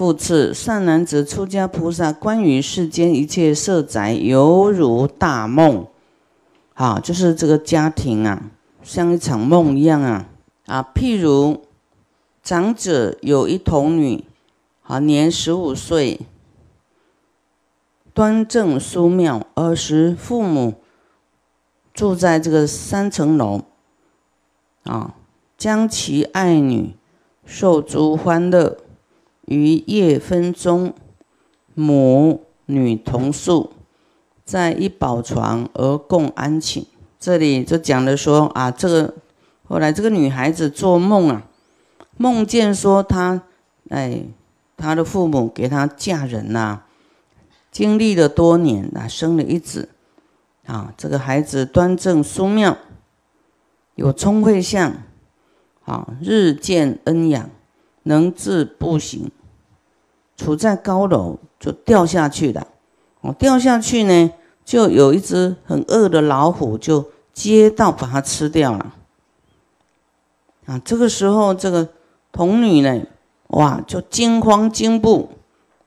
复次，善男子出家菩萨关于世间一切色宅，犹如大梦。啊，就是这个家庭啊，像一场梦一样啊啊！譬如长者有一童女，啊，年十五岁，端正淑妙，儿时父母住在这个三层楼，啊，将其爱女受诸欢乐，于夜分中，母女同宿。在一宝床而共安寝，这里就讲了说啊，这个后来这个女孩子做梦啊，梦见说她，哎，她的父母给她嫁人呐，经历了多年啊，生了一子，啊，这个孩子端正淑妙，有聪慧相，啊，日渐恩养，能自步行，处在高楼就掉下去了，哦，掉下去呢。就有一只很饿的老虎，就接到把它吃掉了。啊，这个时候这个童女呢，哇，就惊慌惊怖，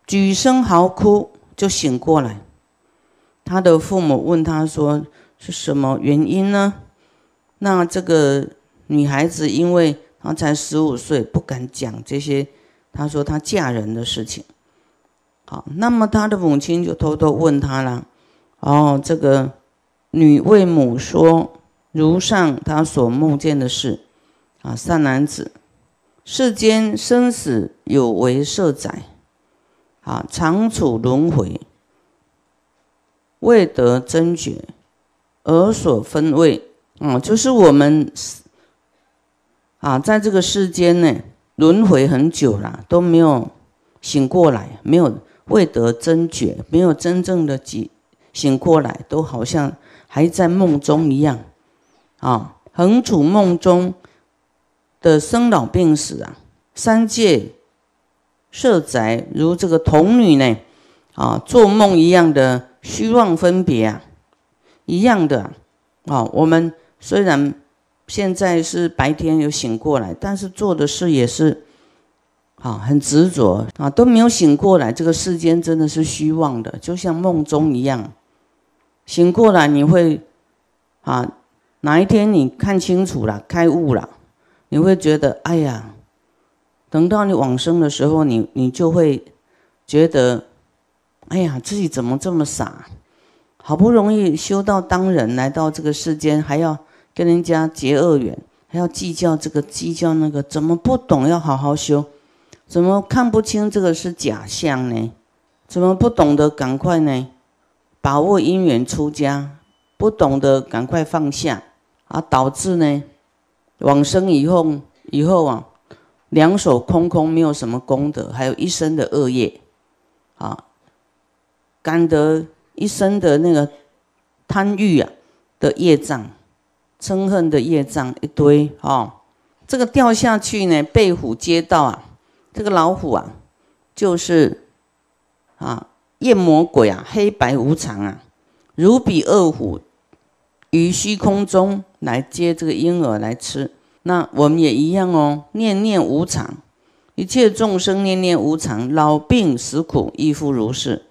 举声嚎哭，就醒过来。他的父母问他说：“是什么原因呢？”那这个女孩子因为她才十五岁，不敢讲这些。她说她嫁人的事情。好，那么她的母亲就偷偷问她了。哦，这个女为母说：“如上他所梦见的事，啊，善男子，世间生死有为色载，啊，常处轮回，未得真觉，而所分位，啊，就是我们啊，在这个世间呢，轮回很久了，都没有醒过来，没有未得真觉，没有真正的醒。”醒过来，都好像还在梦中一样，啊，横处梦中的生老病死啊，三界色宅如这个童女呢，啊，做梦一样的虚妄分别啊，一样的啊。我们虽然现在是白天有醒过来，但是做的事也是啊，很执着啊，都没有醒过来。这个世间真的是虚妄的，就像梦中一样。醒过来，你会啊，哪一天你看清楚了、开悟了，你会觉得，哎呀，等到你往生的时候，你你就会觉得，哎呀，自己怎么这么傻？好不容易修到当人，来到这个世间，还要跟人家结恶缘，还要计较这个计较那个，怎么不懂要好好修？怎么看不清这个是假象呢？怎么不懂得赶快呢？把握因缘出家，不懂得赶快放下啊，导致呢往生以后以后啊，两手空空，没有什么功德，还有一生的恶业啊，感得一生的那个贪欲啊的业障、嗔恨的业障一堆哦，这个掉下去呢，被虎接到啊，这个老虎啊，就是啊。夜魔鬼啊，黑白无常啊，如比恶虎于虚空中来接这个婴儿来吃。那我们也一样哦，念念无常，一切众生念念无常，老病死苦亦复如是。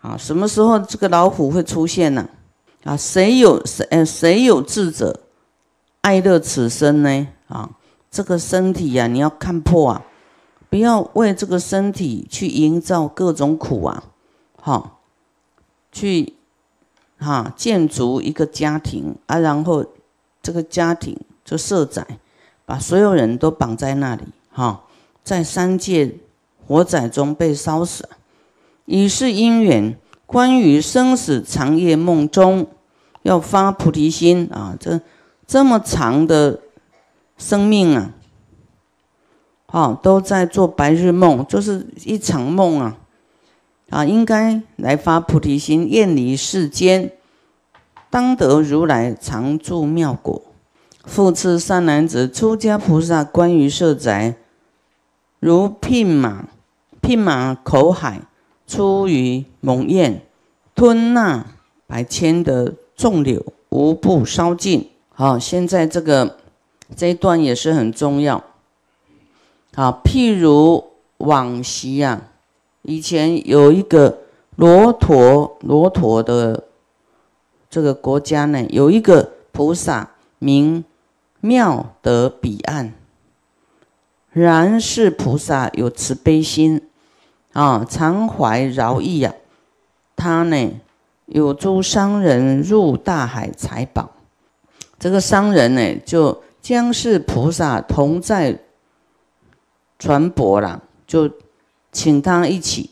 啊，什么时候这个老虎会出现呢？啊，谁有谁呃谁有智者爱乐此生呢？啊，这个身体呀，你要看破啊，不要为这个身体去营造各种苦啊。好，去哈建筑一个家庭啊，然后这个家庭就设载，把所有人都绑在那里哈，在三界火灾中被烧死，以是因缘，关于生死长夜梦中要发菩提心啊，这这么长的生命啊，好都在做白日梦，就是一场梦啊。啊，应该来发菩提心，厌离世间，当得如来常住妙果。复次，善男子，出家菩萨关于色宅，如牝马，牝马口海，出于猛焰，吞纳百千的众柳，无不烧尽。好，现在这个这一段也是很重要。好，譬如往昔呀。以前有一个罗陀罗陀的这个国家呢，有一个菩萨名妙德彼岸。然是菩萨有慈悲心啊，常怀饶益呀。他呢，有诸商人入大海财宝，这个商人呢，就将是菩萨同在船舶了，就请他一起，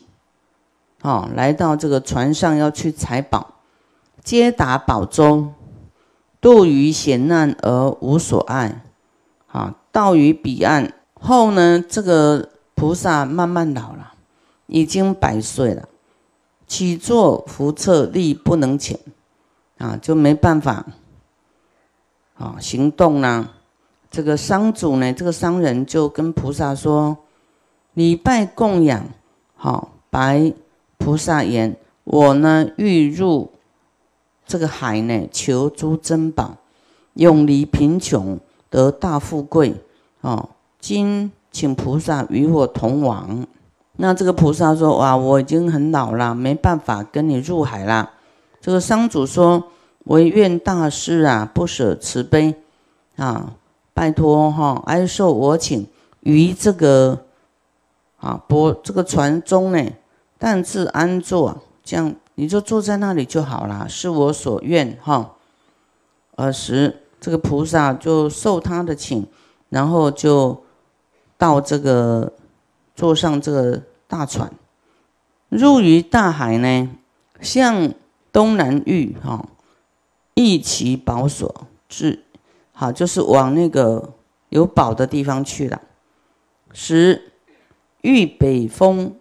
哦，来到这个船上要去采宝，皆达宝洲，渡于险难而无所碍，啊，到于彼岸。后呢，这个菩萨慢慢老了，已经百岁了，起坐扶侧力不能前，啊，就没办法，啊，行动啦。这个商主呢，这个商人就跟菩萨说：“礼拜供养，好，白菩萨言：我呢欲入这个海呢，求诸珍宝，永离贫穷，得大富贵，哦。”今请菩萨与我同往。那这个菩萨说：“哇，我已经很老了，没办法跟你入海了。”这个商主说：“唯愿大师啊，不舍慈悲啊，拜托哈，哀受我请于这个啊波这个船中呢，但自安坐，这样你就坐在那里就好了，是我所愿哈。”尔时，这个菩萨就受他的请，然后就。到这个坐上这个大船，入于大海呢，向东南域哈，一其宝所至，好就是往那个有宝的地方去了。十遇北风，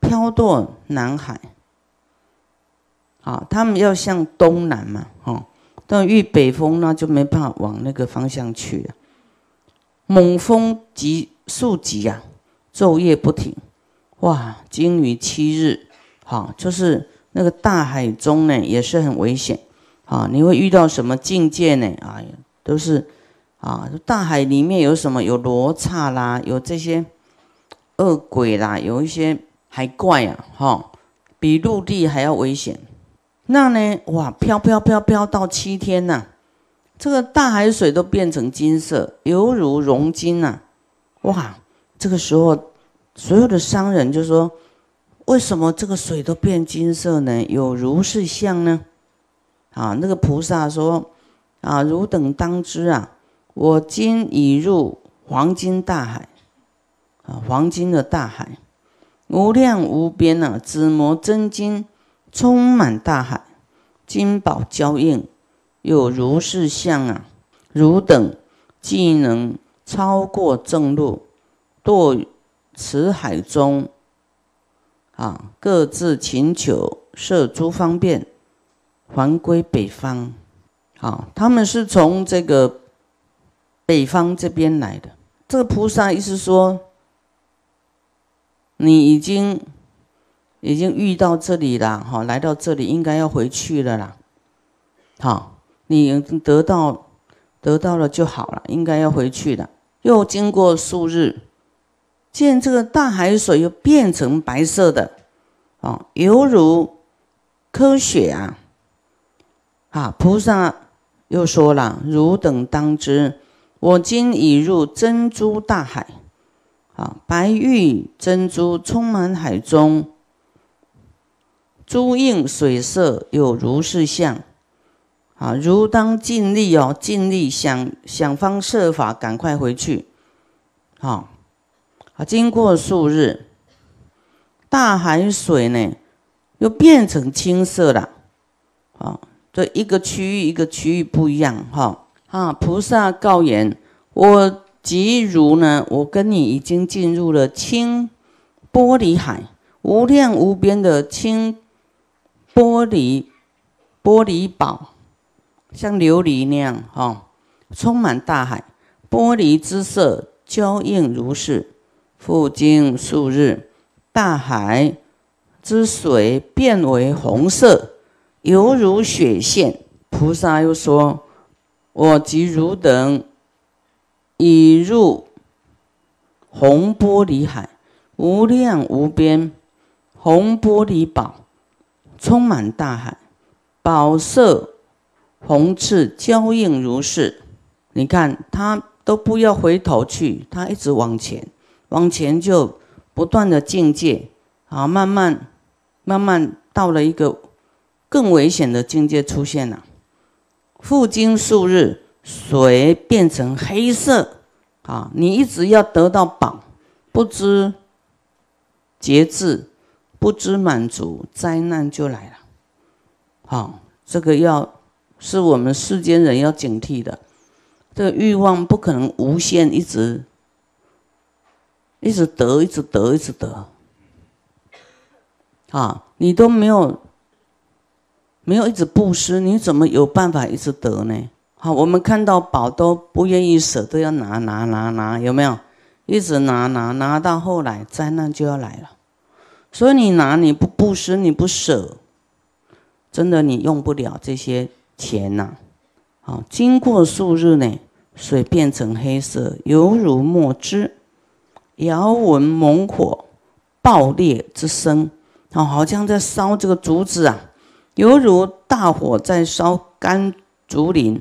飘堕南海。好，他们要向东南嘛，哈，但遇北风那就没办法往那个方向去了。猛风急速急啊，昼夜不停，哇！经于七日，好，就是那个大海中呢，也是很危险，啊，你会遇到什么境界呢？哎呀，都是啊，大海里面有什么？有罗刹啦，有这些恶鬼啦，有一些海怪啊，哈，比陆地还要危险。那呢，哇，飘飘飘飘到七天呐。这个大海水都变成金色，犹如熔金呐！哇，这个时候所有的商人就说：“为什么这个水都变金色呢？有如是相呢？”啊，那个菩萨说：“啊，汝等当知啊，我今已入黄金大海，啊，黄金的大海，无量无边呐，紫磨真金充满大海，金宝交映。”有如是相啊，汝等既能超过正路，堕此海中，啊，各自请求设诸方便，还归北方。好，他们是从这个北方这边来的。这个菩萨意思说，你已经已经遇到这里了，哈，来到这里应该要回去了啦，好。你得到得到了就好了，应该要回去的。又经过数日，见这个大海水又变成白色的，啊，犹如科学啊！啊，菩萨又说了：“汝等当知，我今已入珍珠大海，啊，白玉珍珠充满海中，珠映水色有如是相。”啊，如当尽力哦，尽力想想方设法赶快回去。好，啊，经过数日，大海水呢又变成青色了。啊，这一个区域一个区域不一样。哈，啊，菩萨告言：我即如呢，我跟你已经进入了清玻璃海，无量无边的清玻璃玻璃宝。像琉璃那样，哈，充满大海，玻璃之色娇映如是。复经数日，大海之水变为红色，犹如雪线。菩萨又说：“我即汝等已入红玻璃海，无量无边红玻璃宝，充满大海，宝色红赤交映如是。你看他都不要回头去，他一直往前，往前就不断的境界，啊，慢慢慢慢到了一个更危险的境界出现了。复经数日，水变成黑色。啊，你一直要得到宝，不知节制，不知满足，灾难就来了。好，这个要是我们世间人要警惕的。这个欲望不可能无限，一直一直得，一直得，一直得。啊，你都没有没有一直布施，你怎么有办法一直得呢？好，我们看到宝都不愿意舍，都要拿拿拿拿，有没有？一直拿拿拿到后来，灾难就要来了。所以你拿你不布施，你不舍，真的你用不了这些钱呐。好，经过数日呢，水变成黑色，犹如墨汁，遥闻猛火爆裂之声，哦，好像在烧这个竹子啊，犹如大火在烧干竹林。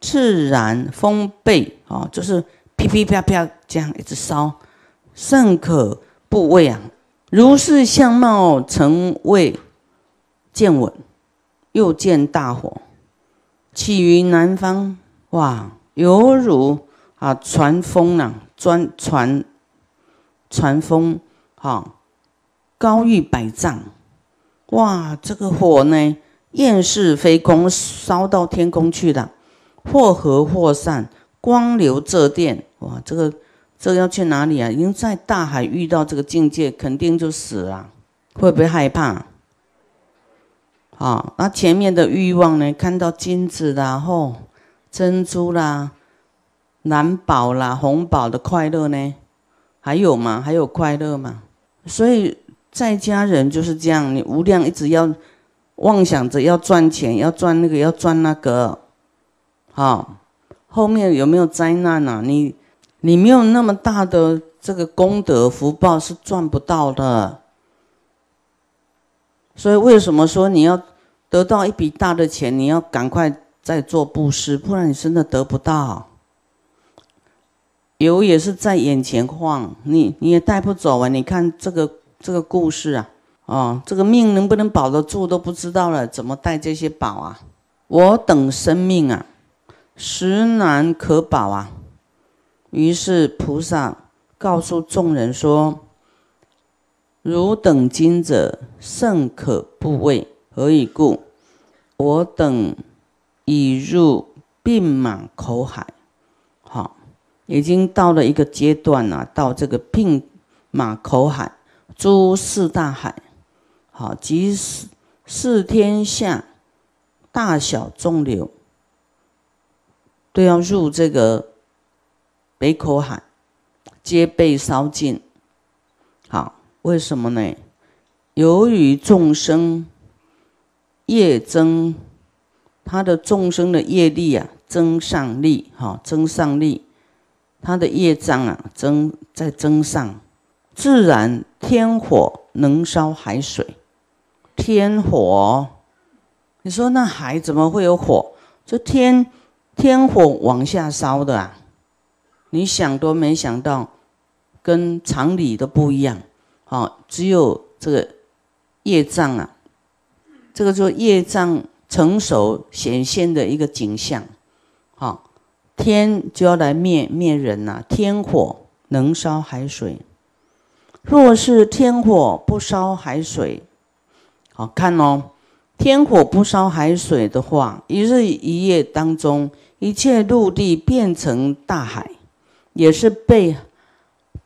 自然风背啊，就是噼噼啪啪这样一直烧，甚可怖畏啊！如是相貌，曾未见闻，又见大火起于南方，哇，犹如啊传风呐，专传传风，哈，高逾百丈，哇，这个火呢，焰势飞空，烧到天空去了。或合或散，光流这电，哇，这个这个要去哪里啊？已经在大海遇到这个境界，肯定就死了，会不会害怕？啊，那前面的欲望呢？看到金子啦、后珍珠啦、蓝宝啦、红宝的快乐呢？还有吗？还有快乐吗？所以在家人就是这样，你无量一直要妄想着要赚钱，要赚那个，要赚那个。好，后面有没有灾难啊？你你没有那么大的这个功德福报是赚不到的。所以为什么说你要得到一笔大的钱，你要赶快再做布施，不然你真的得不到。油也是在眼前晃，你你也带不走啊！你看这个这个故事啊，哦，这个命能不能保得住都不知道了，怎么带这些宝啊？我等生命啊！实难可保啊！于是菩萨告诉众人说：“汝等今者甚可怖畏，何以故？我等已入病马口海，好，已经到了一个阶段了，到这个病马口海，诸四大海，好，即四四天下大小众流。”都要入这个北口海，皆被烧尽。好，为什么呢？由于众生业增，他的众生的业力啊，增上力，哈，增上力，他的业障啊，增在增上，自然天火能烧海水。天火，你说那海怎么会有火？这天。天火往下烧的啊，你想都没想到，跟常理都不一样。好，只有这个业障啊，这个就业障成熟显现的一个景象。好，天就要来灭灭人呐！天火能烧海水，若是天火不烧海水，好看哦。天火不烧海水的话，一日一夜当中。一切陆地变成大海，也是被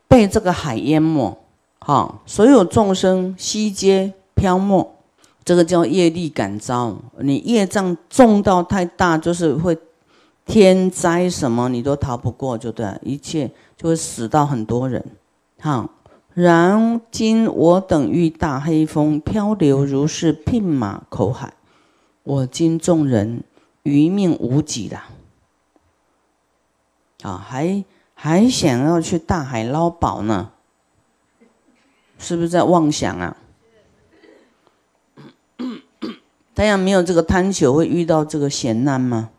被这个海淹没。哈，所有众生悉皆漂没，这个叫业力感召。你业障重到太大，就是会天灾什么你都逃不过，就对，一切就会死到很多人。好，然今我等遇大黑风漂流如是牝马口海，我今众人余命无几了。啊，还还想要去大海捞宝呢？是不是在妄想啊？大家没有这个贪求，会遇到这个险难吗？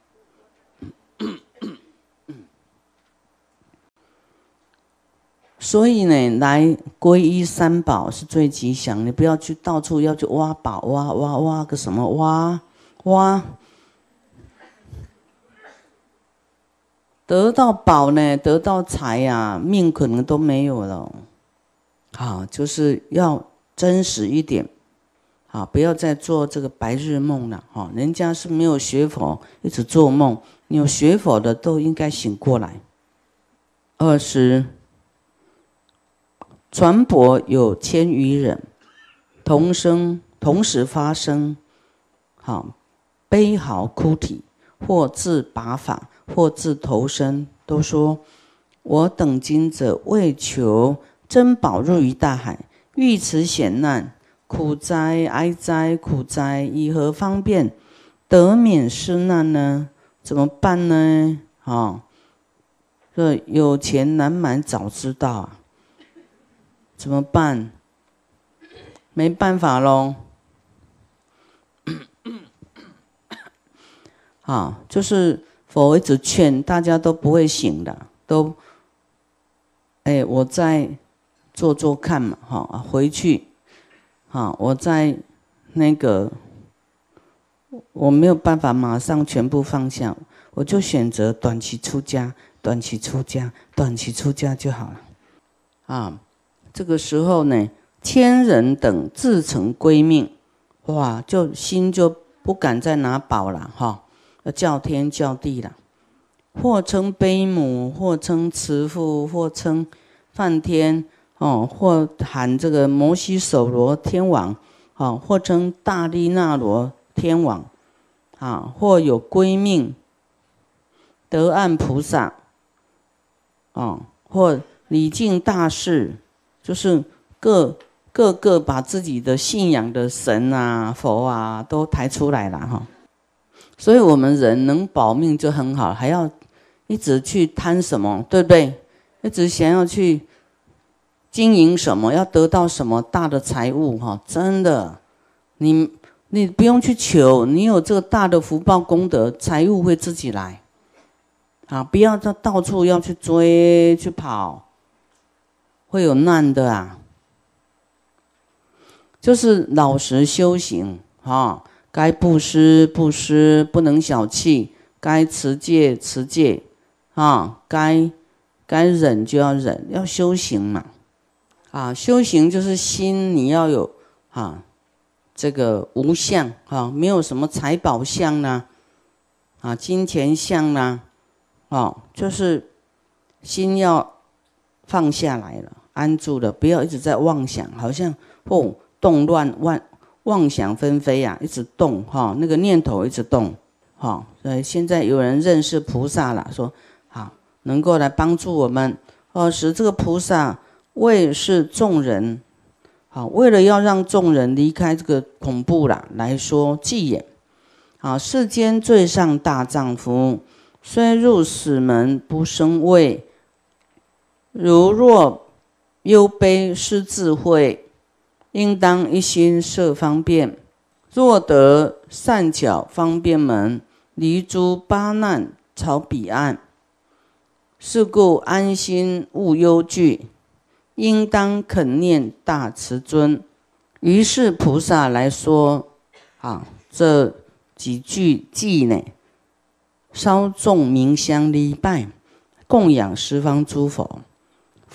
所以呢，来皈依三宝是最吉祥。你不要去到处要去挖宝，挖挖挖个什么挖挖，得到宝呢，得到财呀，命可能都没有了。好，就是要真实一点。好，不要再做这个白日梦了。哈，人家是没有学佛，一直做梦。有学佛的都应该醒过来。二十。船舶有千余人，同声同时发声，好悲嚎哭啼，或自拔法，或自投身，都说：我等今者为求珍宝入于大海，遇此险难，苦哉哀哉苦哉！以何方便得免失难呢？怎么办呢？啊，这有钱难买早知道啊！怎么办？没办法喽。好，就是佛一直劝大家都不会醒的，都，哎，我再做做看嘛，哈，回去，好，我在那个，我没有办法马上全部放下，我就选择短期出家，短期出家，短期出家就好了，啊。这个时候呢，千人等自成归命，哇，就心就不敢再拿宝了哈，要叫天叫地了，或称悲母，或称慈父，或称梵天哦，或喊这个摩西首罗天王，哦，或称大利那罗天王，啊，或有归命得岸菩萨，哦，或礼敬大士。就是各各个把自己的信仰的神啊、佛啊都抬出来了哈，所以我们人能保命就很好，还要一直去贪什么，对不对？一直想要去经营什么，要得到什么大的财物哈？真的，你你不用去求，你有这个大的福报功德，财物会自己来。啊，不要到到处要去追去跑。会有难的啊，就是老实修行啊，该布施布施，不能小气；该持戒持戒啊，该该忍就要忍，要修行嘛。啊，修行就是心你要有啊，这个无相啊，没有什么财宝相呢，啊，金钱相呢，哦，就是心要放下来了。安住了，不要一直在妄想，好像哦动乱妄妄想纷飞啊，一直动哈，那个念头一直动哈。所以现在有人认识菩萨了，说好能够来帮助我们哦，使这个菩萨为是众人好，为了要让众人离开这个恐怖了来说祭也。好，世间最上大丈夫，虽入死门不生畏，如若。忧悲失智慧，应当一心设方便。若得善巧方便门，离诸八难朝彼岸。是故安心勿忧惧，应当肯念大慈尊。于是菩萨来说：啊，这几句偈呢，稍众明香礼拜，供养十方诸佛。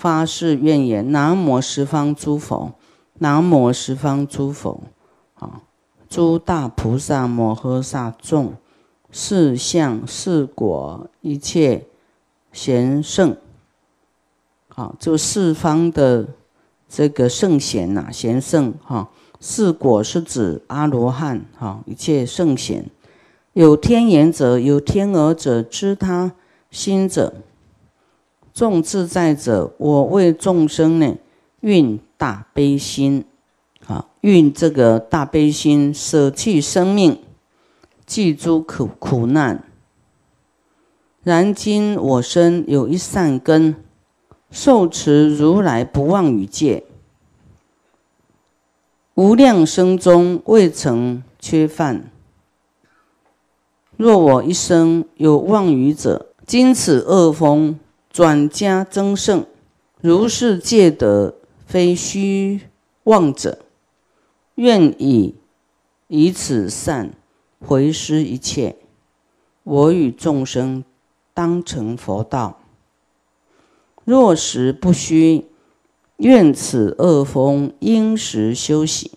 发誓愿言：南无十方诸佛，南无十方诸佛，啊，诸大菩萨摩诃萨众，四相四果一切贤圣，好，就四方的这个圣贤呐，贤圣哈，四果是指阿罗汉哈，一切圣贤，有天眼者，有天耳者，知他心者。众自在者，我为众生呢，运大悲心，啊，运这个大悲心，舍弃生命，济诸苦苦难，然今我身有一善根，受持如来不妄语戒，无量生中未曾缺犯。若我一生有妄语者，今此恶风转加增盛，如是戒得非虚妄者，愿以以此善回施一切，我与众生当成佛道。若实不虚，愿此恶风应时休息，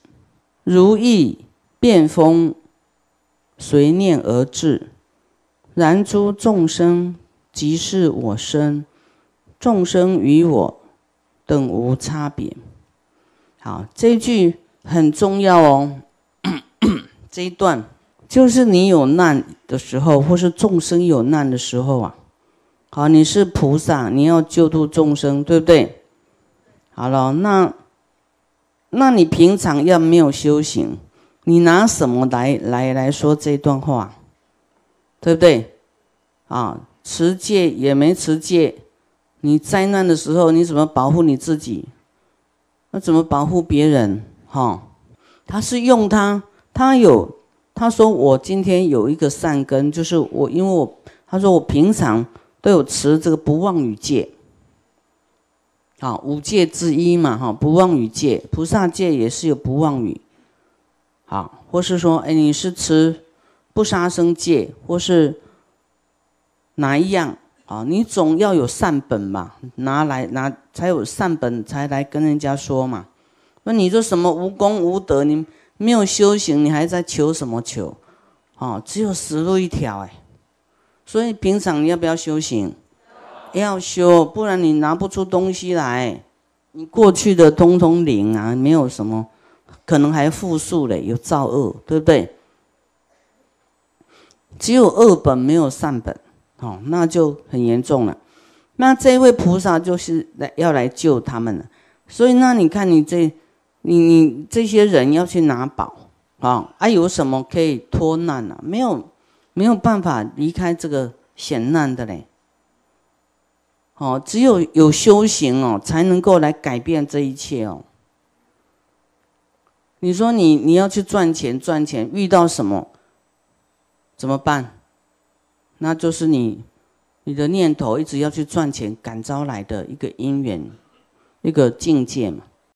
如意变风。随念而至，然诸众生即是我身，众生与我等无差别。好，这一句很重要哦。这一段就是你有难的时候，或是众生有难的时候啊。好，你是菩萨，你要救度众生，对不对？好了，那那你平常要没有修行？你拿什么来来来说这段话，对不对？啊，持戒也没持戒，你灾难的时候你怎么保护你自己？那怎么保护别人？哈，他是用他，他有他说我今天有一个善根，就是我因为我他说我平常都有持这个不妄语戒，好五戒之一嘛，哈，不妄语戒，菩萨戒也是有不妄语。好，或是说，哎，你是持不杀生戒，或是哪一样？啊，你总要有善本嘛，拿来拿才有善本，才来跟人家说嘛。那你说什么无功无德，你没有修行，你还在求什么求？哦，只有死路一条哎。所以平常你要不要修行？要修，不然你拿不出东西来。你过去的通通零啊，没有什么。可能还复数嘞，有造恶，对不对？只有恶本没有善本，哦，那就很严重了。那这位菩萨就是来要来救他们了。所以，那你看你这，你你这些人要去拿宝，啊，啊，有什么可以脱难呢？没有，没有办法离开这个险难的嘞。哦，只有有修行哦，才能够来改变这一切哦。你说你你要去赚钱赚钱，遇到什么怎么办？那就是你你的念头一直要去赚钱，感召来的一个因缘，一个境界嘛。